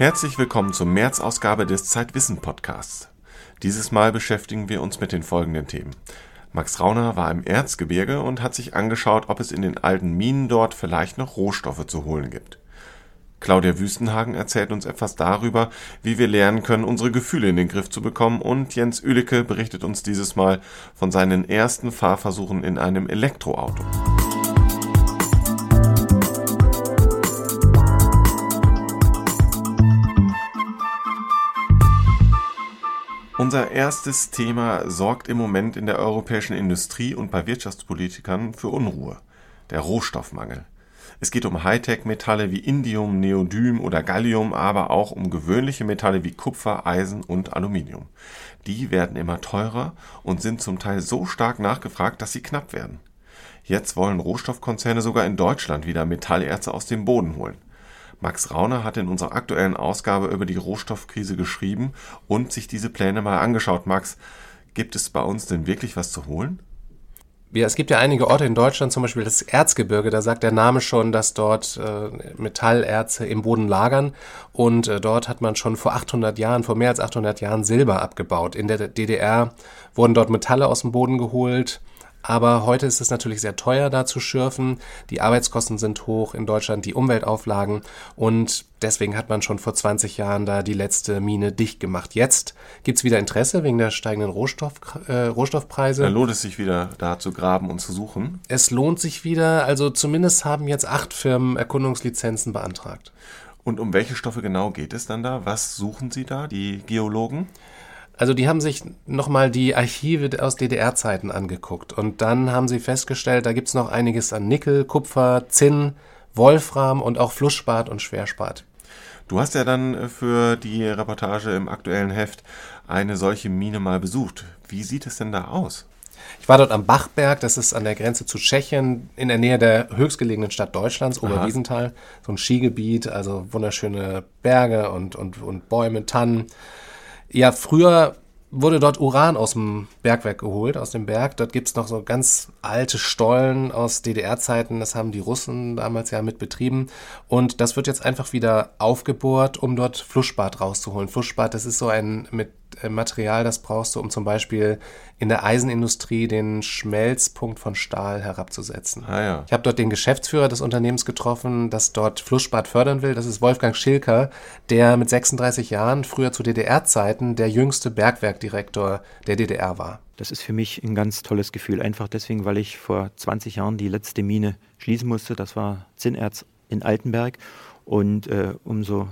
Herzlich willkommen zur März-Ausgabe des Zeitwissen Podcasts. Dieses Mal beschäftigen wir uns mit den folgenden Themen. Max Rauner war im Erzgebirge und hat sich angeschaut, ob es in den alten Minen dort vielleicht noch Rohstoffe zu holen gibt. Claudia Wüstenhagen erzählt uns etwas darüber, wie wir lernen können, unsere Gefühle in den Griff zu bekommen und Jens Ülicke berichtet uns dieses Mal von seinen ersten Fahrversuchen in einem Elektroauto. Unser erstes Thema sorgt im Moment in der europäischen Industrie und bei Wirtschaftspolitikern für Unruhe. Der Rohstoffmangel. Es geht um Hightech-Metalle wie Indium, Neodym oder Gallium, aber auch um gewöhnliche Metalle wie Kupfer, Eisen und Aluminium. Die werden immer teurer und sind zum Teil so stark nachgefragt, dass sie knapp werden. Jetzt wollen Rohstoffkonzerne sogar in Deutschland wieder Metallerze aus dem Boden holen. Max Rauner hat in unserer aktuellen Ausgabe über die Rohstoffkrise geschrieben und sich diese Pläne mal angeschaut. Max, gibt es bei uns denn wirklich was zu holen? Ja, es gibt ja einige Orte in Deutschland, zum Beispiel das Erzgebirge, da sagt der Name schon, dass dort äh, Metallerze im Boden lagern und äh, dort hat man schon vor 800 Jahren, vor mehr als 800 Jahren Silber abgebaut. In der DDR wurden dort Metalle aus dem Boden geholt, aber heute ist es natürlich sehr teuer, da zu schürfen. Die Arbeitskosten sind hoch in Deutschland, die Umweltauflagen. Und deswegen hat man schon vor 20 Jahren da die letzte Mine dicht gemacht. Jetzt gibt's wieder Interesse wegen der steigenden Rohstoff, äh, Rohstoffpreise. Da lohnt es sich wieder, da zu graben und zu suchen. Es lohnt sich wieder. Also zumindest haben jetzt acht Firmen Erkundungslizenzen beantragt. Und um welche Stoffe genau geht es dann da? Was suchen Sie da, die Geologen? Also die haben sich nochmal die Archive aus DDR-Zeiten angeguckt und dann haben sie festgestellt, da gibt's noch einiges an Nickel, Kupfer, Zinn, Wolfram und auch Flussspat und Schwerspat. Du hast ja dann äh, für die Reportage im aktuellen Heft eine solche Mine mal besucht. Wie sieht es denn da aus? Ich war dort am Bachberg, das ist an der Grenze zu Tschechien, in der Nähe der höchstgelegenen Stadt Deutschlands, Oberwiesenthal. So ein Skigebiet, also wunderschöne Berge und, und, und Bäume, Tannen. Ja, früher wurde dort Uran aus dem Bergwerk geholt, aus dem Berg. Dort gibt's noch so ganz alte Stollen aus DDR-Zeiten. Das haben die Russen damals ja mit betrieben. Und das wird jetzt einfach wieder aufgebohrt, um dort Flussspart rauszuholen. Flussspart, das ist so ein mit Material, das brauchst du, um zum Beispiel in der Eisenindustrie den Schmelzpunkt von Stahl herabzusetzen. Ah, ja. Ich habe dort den Geschäftsführer des Unternehmens getroffen, das dort Flussspat fördern will. Das ist Wolfgang Schilker, der mit 36 Jahren früher zu DDR-Zeiten der jüngste Bergwerkdirektor der DDR war. Das ist für mich ein ganz tolles Gefühl. Einfach deswegen, weil ich vor 20 Jahren die letzte Mine schließen musste. Das war Zinnerz in Altenberg. Und äh, umso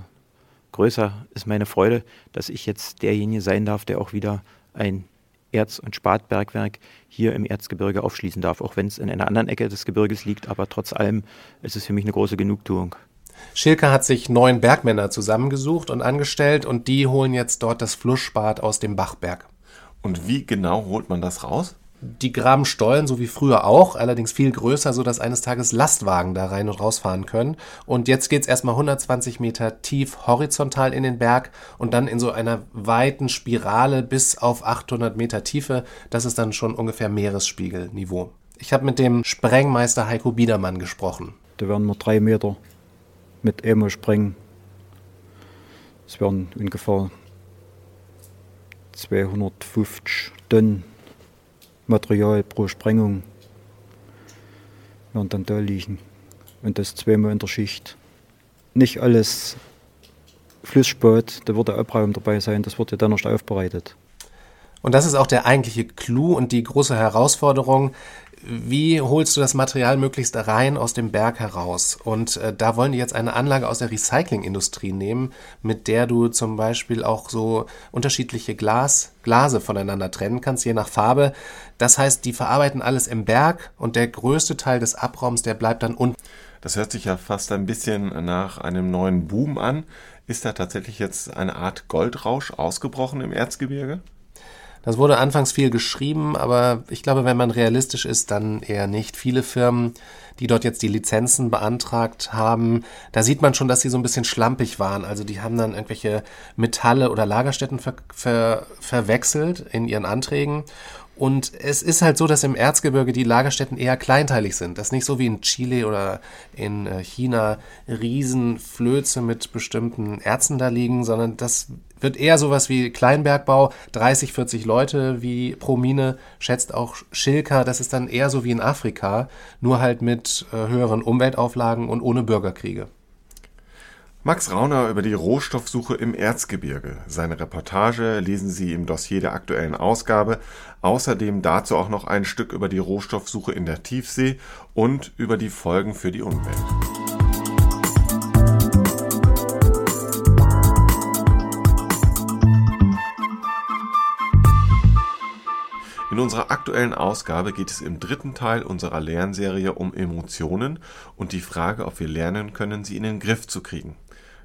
größer ist meine Freude, dass ich jetzt derjenige sein darf, der auch wieder ein Erz- und Spatbergwerk hier im Erzgebirge aufschließen darf, auch wenn es in einer anderen Ecke des Gebirges liegt. Aber trotz allem ist es für mich eine große Genugtuung. Schilke hat sich neun Bergmänner zusammengesucht und angestellt und die holen jetzt dort das Flussspat aus dem Bachberg. Und wie genau holt man das raus? Die graben Stollen, so wie früher auch, allerdings viel größer, so dass eines Tages Lastwagen da rein und rausfahren können. Und jetzt geht's erstmal 120 Meter tief horizontal in den Berg und dann in so einer weiten Spirale bis auf 800 Meter Tiefe. Das ist dann schon ungefähr Meeresspiegelniveau. Ich habe mit dem Sprengmeister Heiko Biedermann gesprochen. Da werden wir drei Meter mit Emo sprengen. Es werden ungefähr 250 Tonnen Material pro Sprengung werden dann da liegen. Und das zweimal in der Schicht. Nicht alles Flussspat, da wird der Abraum dabei sein, das wird ja dann erst aufbereitet. Und das ist auch der eigentliche Clou und die große Herausforderung. Wie holst du das Material möglichst rein aus dem Berg heraus? Und äh, da wollen die jetzt eine Anlage aus der Recyclingindustrie nehmen, mit der du zum Beispiel auch so unterschiedliche Glas, Glase voneinander trennen kannst, je nach Farbe. Das heißt, die verarbeiten alles im Berg und der größte Teil des Abraums, der bleibt dann unten. Das hört sich ja fast ein bisschen nach einem neuen Boom an. Ist da tatsächlich jetzt eine Art Goldrausch ausgebrochen im Erzgebirge? Das wurde anfangs viel geschrieben, aber ich glaube, wenn man realistisch ist, dann eher nicht. Viele Firmen, die dort jetzt die Lizenzen beantragt haben, da sieht man schon, dass sie so ein bisschen schlampig waren. Also die haben dann irgendwelche Metalle oder Lagerstätten ver ver verwechselt in ihren Anträgen Und es ist halt so, dass im Erzgebirge die Lagerstätten eher kleinteilig sind. Das ist nicht so wie in Chile oder in äh, China Riesenflöze mit bestimmten Erzen da liegen, sondern das wird eher sowas wie Kleinbergbau, 30, 40 Leute wie pro Mine, schätzt auch Schilka. Das ist dann eher so wie in Afrika, nur halt mit äh, höheren Umweltauflagen und ohne Bürgerkriege. Max Rauner über die Rohstoffsuche im Erzgebirge. Seine Reportage lesen Sie im Dossier der aktuellen Ausgabe. Außerdem dazu auch noch ein Stück über die Rohstoffsuche in der Tiefsee und über die Folgen für die Umwelt. In unserer aktuellen Ausgabe geht es im dritten Teil unserer Lernserie um Emotionen und die Frage, ob wir lernen können, sie in den Griff zu kriegen.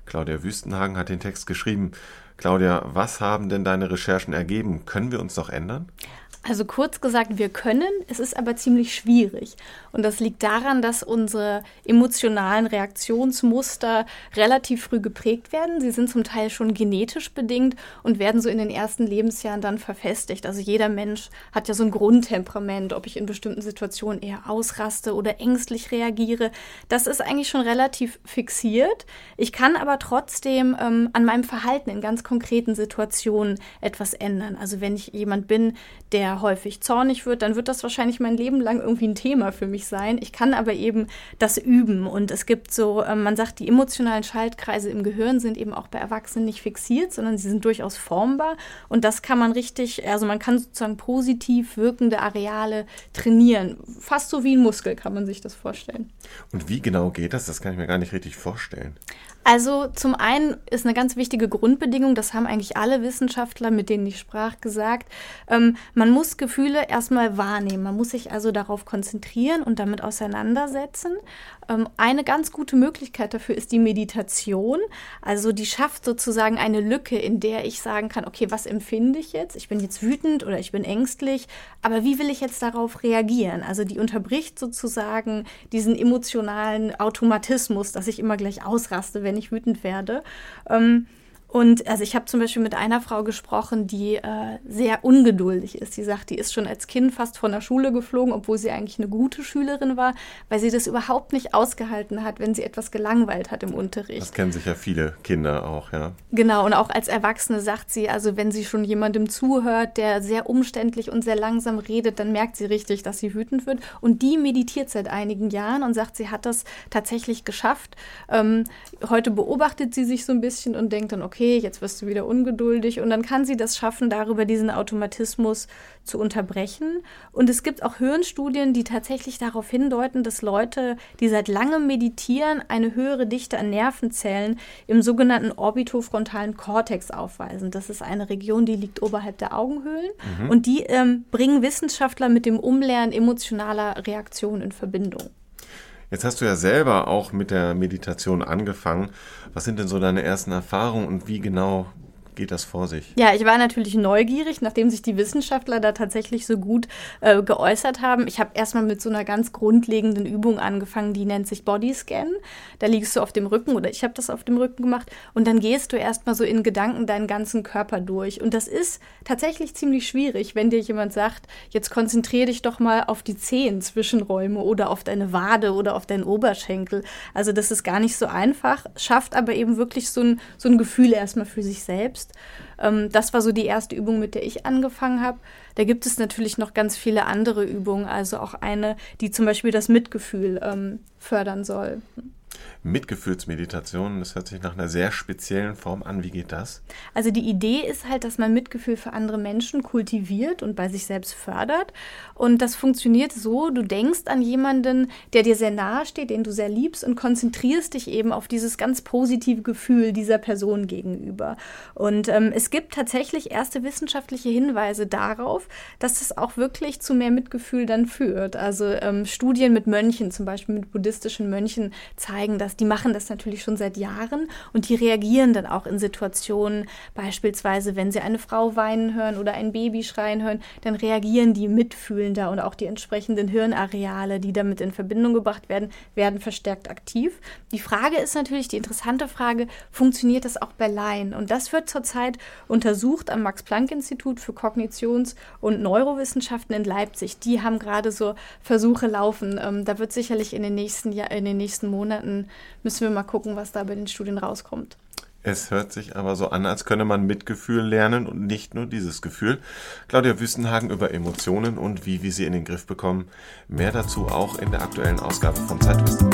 Claudia Wüstenhagen hat den Text geschrieben. Claudia, was haben denn deine Recherchen ergeben? Können wir uns doch ändern? Also kurz gesagt, wir können, es ist aber ziemlich schwierig. Und das liegt daran, dass unsere emotionalen Reaktionsmuster relativ früh geprägt werden. Sie sind zum Teil schon genetisch bedingt und werden so in den ersten Lebensjahren dann verfestigt. Also jeder Mensch hat ja so ein Grundtemperament, ob ich in bestimmten Situationen eher ausraste oder ängstlich reagiere. Das ist eigentlich schon relativ fixiert. Ich kann aber trotzdem ähm, an meinem Verhalten in ganz konkreten Situationen etwas ändern. Also wenn ich jemand bin, der häufig zornig wird, dann wird das wahrscheinlich mein Leben lang irgendwie ein Thema für mich sein. Ich kann aber eben das üben und es gibt so, ähm, man sagt, die emotionalen Schaltkreise im Gehirn sind eben auch bei Erwachsenen nicht fixiert, sondern sie sind durchaus formbar und das kann man richtig, also man kann sozusagen positiv wirkende Areale trainieren. Fast so wie ein Muskel kann man sich das vorstellen. Und wie genau geht das? Das kann ich mir gar nicht richtig vorstellen. Also zum einen ist eine ganz wichtige Grundbedingung, das haben eigentlich alle Wissenschaftler, mit denen ich sprach, gesagt, ähm, man muss Gefühle erstmal wahrnehmen. Man muss sich also darauf konzentrieren und damit auseinandersetzen. Ähm, eine ganz gute Möglichkeit dafür ist die Meditation. Also die schafft sozusagen eine Lücke, in der ich sagen kann, okay, was empfinde ich jetzt? Ich bin jetzt wütend oder ich bin ängstlich, aber wie will ich jetzt darauf reagieren? Also die unterbricht sozusagen diesen emotionalen Automatismus, dass ich immer gleich ausraste, wenn ich wütend werde. Ähm, und also ich habe zum Beispiel mit einer Frau gesprochen, die äh, sehr ungeduldig ist. Die sagt, die ist schon als Kind fast von der Schule geflogen, obwohl sie eigentlich eine gute Schülerin war, weil sie das überhaupt nicht ausgehalten hat, wenn sie etwas gelangweilt hat im Unterricht. Das kennen sicher viele Kinder auch, ja. Genau, und auch als Erwachsene sagt sie, also wenn sie schon jemandem zuhört, der sehr umständlich und sehr langsam redet, dann merkt sie richtig, dass sie wütend wird. Und die meditiert seit einigen Jahren und sagt, sie hat das tatsächlich geschafft. Ähm, heute beobachtet sie sich so ein bisschen und denkt dann, okay, okay, jetzt wirst du wieder ungeduldig und dann kann sie das schaffen, darüber diesen Automatismus zu unterbrechen. Und es gibt auch Hirnstudien, die tatsächlich darauf hindeuten, dass Leute, die seit langem meditieren, eine höhere Dichte an Nervenzellen im sogenannten orbitofrontalen Kortex aufweisen. Das ist eine Region, die liegt oberhalb der Augenhöhlen mhm. und die ähm, bringen Wissenschaftler mit dem Umlernen emotionaler Reaktionen in Verbindung. Jetzt hast du ja selber auch mit der Meditation angefangen. Was sind denn so deine ersten Erfahrungen und wie genau geht das vor sich? Ja, ich war natürlich neugierig, nachdem sich die Wissenschaftler da tatsächlich so gut äh, geäußert haben. Ich habe erstmal mit so einer ganz grundlegenden Übung angefangen, die nennt sich Bodyscan. Da liegst du auf dem Rücken oder ich habe das auf dem Rücken gemacht und dann gehst du erstmal so in Gedanken deinen ganzen Körper durch. Und das ist tatsächlich ziemlich schwierig, wenn dir jemand sagt, jetzt konzentriere dich doch mal auf die Zehen Zwischenräume oder auf deine Wade oder auf deinen Oberschenkel. Also das ist gar nicht so einfach, schafft aber eben wirklich so ein, so ein Gefühl erstmal für sich selbst selbst. Ähm, das war so die erste Übung, mit der ich angefangen habe. Da gibt es natürlich noch ganz viele andere Übungen, also auch eine, die zum Beispiel das Mitgefühl ähm, fördern soll. Mitgefühlsmeditation, das hört sich nach einer sehr speziellen Form an. Wie geht das? Also die Idee ist halt, dass man Mitgefühl für andere Menschen kultiviert und bei sich selbst fördert. Und das funktioniert so, du denkst an jemanden, der dir sehr nahe steht, den du sehr liebst und konzentrierst dich eben auf dieses ganz positive Gefühl dieser Person gegenüber. Und ähm, es gibt tatsächlich erste wissenschaftliche Hinweise darauf, dass es auch wirklich zu mehr Mitgefühl dann führt. Also ähm, Studien mit Mönchen, zum Beispiel mit buddhistischen Mönchen, zeigen, zeigen das. Die machen das natürlich schon seit Jahren und die reagieren dann auch in Situationen, beispielsweise wenn sie eine Frau weinen hören oder ein Baby schreien hören, dann reagieren die mitfühlender und auch die entsprechenden Hirnareale, die damit in Verbindung gebracht werden, werden verstärkt aktiv. Die Frage ist natürlich, die interessante Frage, funktioniert das auch bei Laien? Und das wird zurzeit untersucht am Max-Planck-Institut für Kognitions- und Neurowissenschaften in Leipzig. Die haben gerade so Versuche laufen. Ähm, da wird sicherlich in den nächsten Jahr, in den nächsten Monaten müssen wir mal gucken, was da bei den Studien rauskommt. Es hört sich aber so an, als könne man Mitgefühl lernen und nicht nur dieses Gefühl. Claudia Wüstenhagen über Emotionen und wie wir sie in den Griff bekommen. Mehr dazu auch in der aktuellen Ausgabe von Zeitwissen.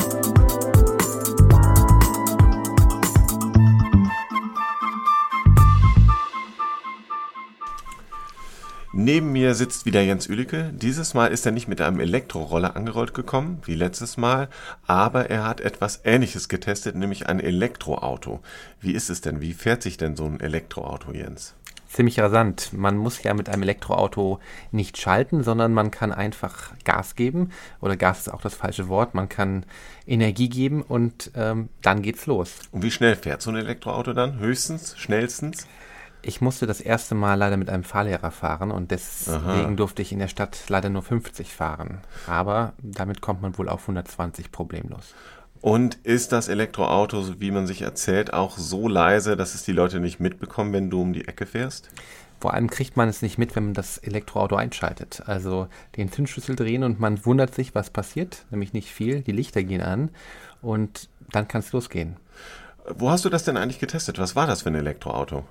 Neben mir sitzt wieder Jens Ülicke. Dieses Mal ist er nicht mit einem Elektroroller angerollt gekommen, wie letztes Mal, aber er hat etwas Ähnliches getestet, nämlich ein Elektroauto. Wie ist es denn? Wie fährt sich denn so ein Elektroauto, Jens? Ziemlich rasant. Man muss ja mit einem Elektroauto nicht schalten, sondern man kann einfach Gas geben. Oder Gas ist auch das falsche Wort. Man kann Energie geben und ähm, dann geht's los. Und wie schnell fährt so ein Elektroauto dann? Höchstens? Schnellstens? Ich musste das erste Mal leider mit einem Fahrlehrer fahren und deswegen Aha. durfte ich in der Stadt leider nur 50 fahren. Aber damit kommt man wohl auf 120 problemlos. Und ist das Elektroauto, so wie man sich erzählt, auch so leise, dass es die Leute nicht mitbekommen, wenn du um die Ecke fährst? Vor allem kriegt man es nicht mit, wenn man das Elektroauto einschaltet. Also den Zündschlüssel drehen und man wundert sich, was passiert. Nämlich nicht viel. Die Lichter gehen an und dann kann es losgehen. Wo hast du das denn eigentlich getestet? Was war das für ein Elektroauto?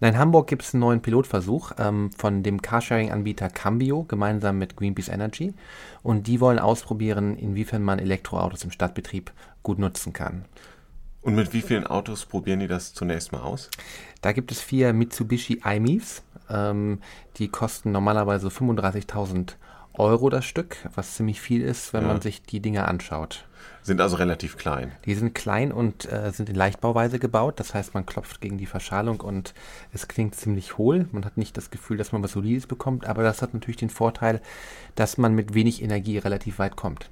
In Hamburg gibt es einen neuen Pilotversuch ähm, von dem Carsharing-Anbieter Cambio gemeinsam mit Greenpeace Energy. Und die wollen ausprobieren, inwiefern man Elektroautos im Stadtbetrieb gut nutzen kann. Und mit wie vielen Autos probieren die das zunächst mal aus? Da gibt es vier Mitsubishi iMIFs. Ähm, die kosten normalerweise 35.000 Euro das Stück, was ziemlich viel ist, wenn ja. man sich die Dinge anschaut. Sind also relativ klein. Die sind klein und äh, sind in Leichtbauweise gebaut. Das heißt, man klopft gegen die Verschalung und es klingt ziemlich hohl. Man hat nicht das Gefühl, dass man was Solides bekommt, aber das hat natürlich den Vorteil, dass man mit wenig Energie relativ weit kommt.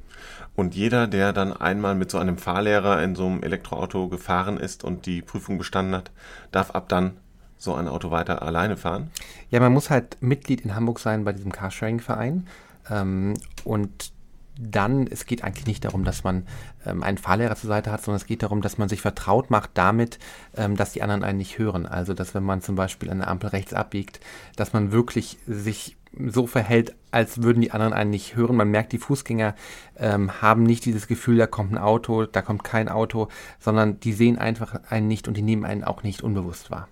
Und jeder, der dann einmal mit so einem Fahrlehrer in so einem Elektroauto gefahren ist und die Prüfung bestanden hat, darf ab dann so ein Auto weiter alleine fahren? Ja, man muss halt Mitglied in Hamburg sein bei diesem Carsharing-Verein. Ähm, und dann, es geht eigentlich nicht darum, dass man ähm, einen Fahrlehrer zur Seite hat, sondern es geht darum, dass man sich vertraut macht damit, ähm, dass die anderen einen nicht hören. Also, dass wenn man zum Beispiel an der Ampel rechts abbiegt, dass man wirklich sich so verhält, als würden die anderen einen nicht hören. Man merkt, die Fußgänger ähm, haben nicht dieses Gefühl, da kommt ein Auto, da kommt kein Auto, sondern die sehen einfach einen nicht und die nehmen einen auch nicht unbewusst wahr.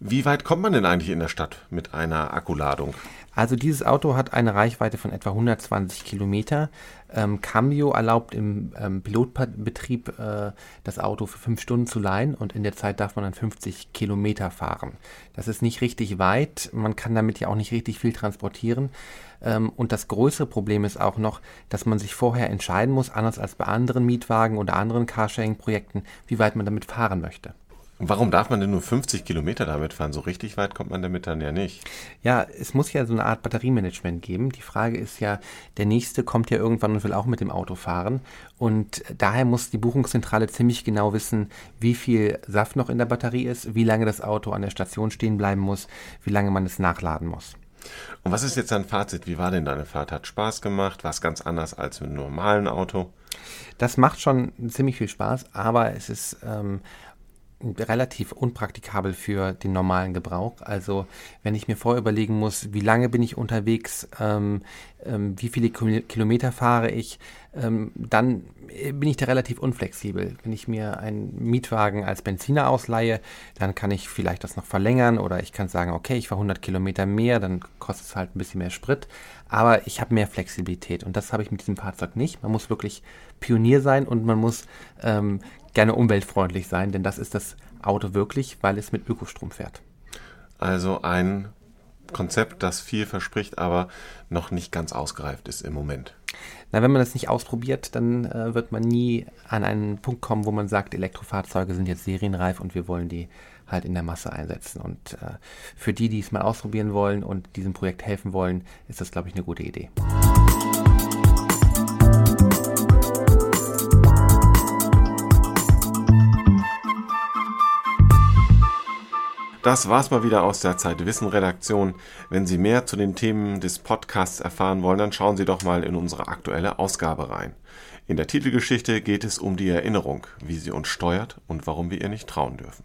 Wie weit kommt man denn eigentlich in der Stadt mit einer Akkuladung? Also dieses Auto hat eine Reichweite von etwa 120 Kilometer. Ähm, Cambio erlaubt im ähm, Pilotbetrieb äh, das Auto für fünf Stunden zu leihen und in der Zeit darf man dann 50 Kilometer fahren. Das ist nicht richtig weit, man kann damit ja auch nicht richtig viel transportieren. Ähm, und das größere Problem ist auch noch, dass man sich vorher entscheiden muss, anders als bei anderen Mietwagen oder anderen Carsharing-Projekten, wie weit man damit fahren möchte. Warum darf man denn nur 50 Kilometer damit fahren? So richtig weit kommt man damit dann ja nicht. Ja, es muss ja so eine Art Batteriemanagement geben. Die Frage ist ja, der nächste kommt ja irgendwann und will auch mit dem Auto fahren. Und daher muss die Buchungszentrale ziemlich genau wissen, wie viel Saft noch in der Batterie ist, wie lange das Auto an der Station stehen bleiben muss, wie lange man es nachladen muss. Und was ist jetzt dein Fazit? Wie war denn deine Fahrt? Hat Spaß gemacht? War es ganz anders als mit einem normalen Auto? Das macht schon ziemlich viel Spaß, aber es ist ähm, relativ unpraktikabel für den normalen Gebrauch. Also wenn ich mir vorüberlegen muss, wie lange bin ich unterwegs, ähm, ähm, wie viele Kilometer fahre ich, ähm, dann bin ich da relativ unflexibel. Wenn ich mir einen Mietwagen als Benziner ausleihe, dann kann ich vielleicht das noch verlängern oder ich kann sagen, okay, ich fahre 100 Kilometer mehr, dann kostet es halt ein bisschen mehr Sprit, aber ich habe mehr Flexibilität und das habe ich mit diesem Fahrzeug nicht. Man muss wirklich Pionier sein und man muss ähm, gerne umweltfreundlich sein, denn das ist das Auto wirklich, weil es mit Ökostrom fährt. Also ein Konzept, das viel verspricht, aber noch nicht ganz ausgereift ist im Moment. Na, wenn man das nicht ausprobiert, dann äh, wird man nie an einen Punkt kommen, wo man sagt, Elektrofahrzeuge sind jetzt serienreif und wir wollen die halt in der Masse einsetzen. Und äh, für die, die es mal ausprobieren wollen und diesem Projekt helfen wollen, ist das, glaube ich, eine gute Idee. Das war's mal wieder aus der Zeitwissen Redaktion. Wenn Sie mehr zu den Themen des Podcasts erfahren wollen, dann schauen Sie doch mal in unsere aktuelle Ausgabe rein. In der Titelgeschichte geht es um die Erinnerung, wie sie uns steuert und warum wir ihr nicht trauen dürfen.